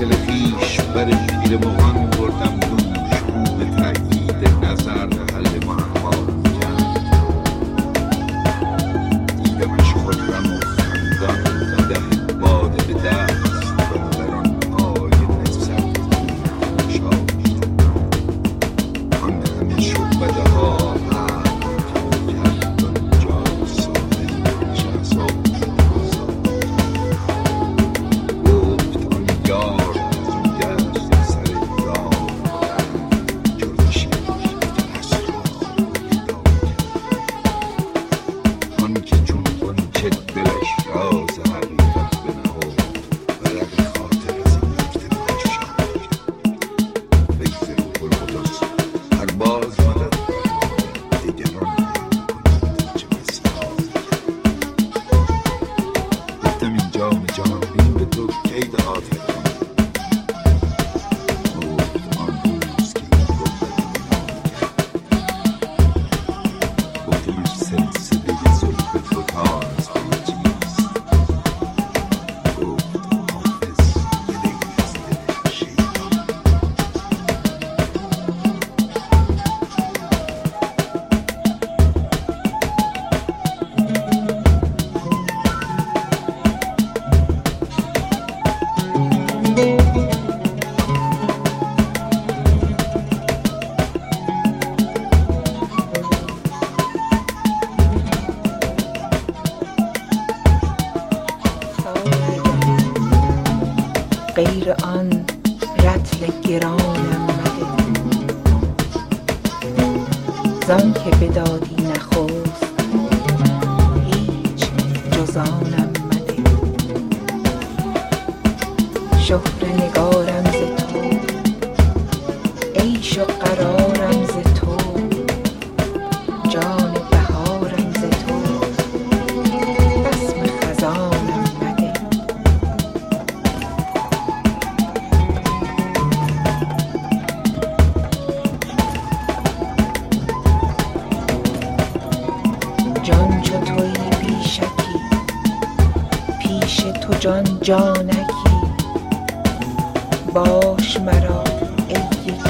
دل خیش بر شیر مغان بردم. Oh, so happy. زیر آن رطل گرانم مده. زان که بدادی نخست هیچ جز آنم مده. شهره نگارم ز تو عیش و قرارم ز جان جانکی. باش مرا ای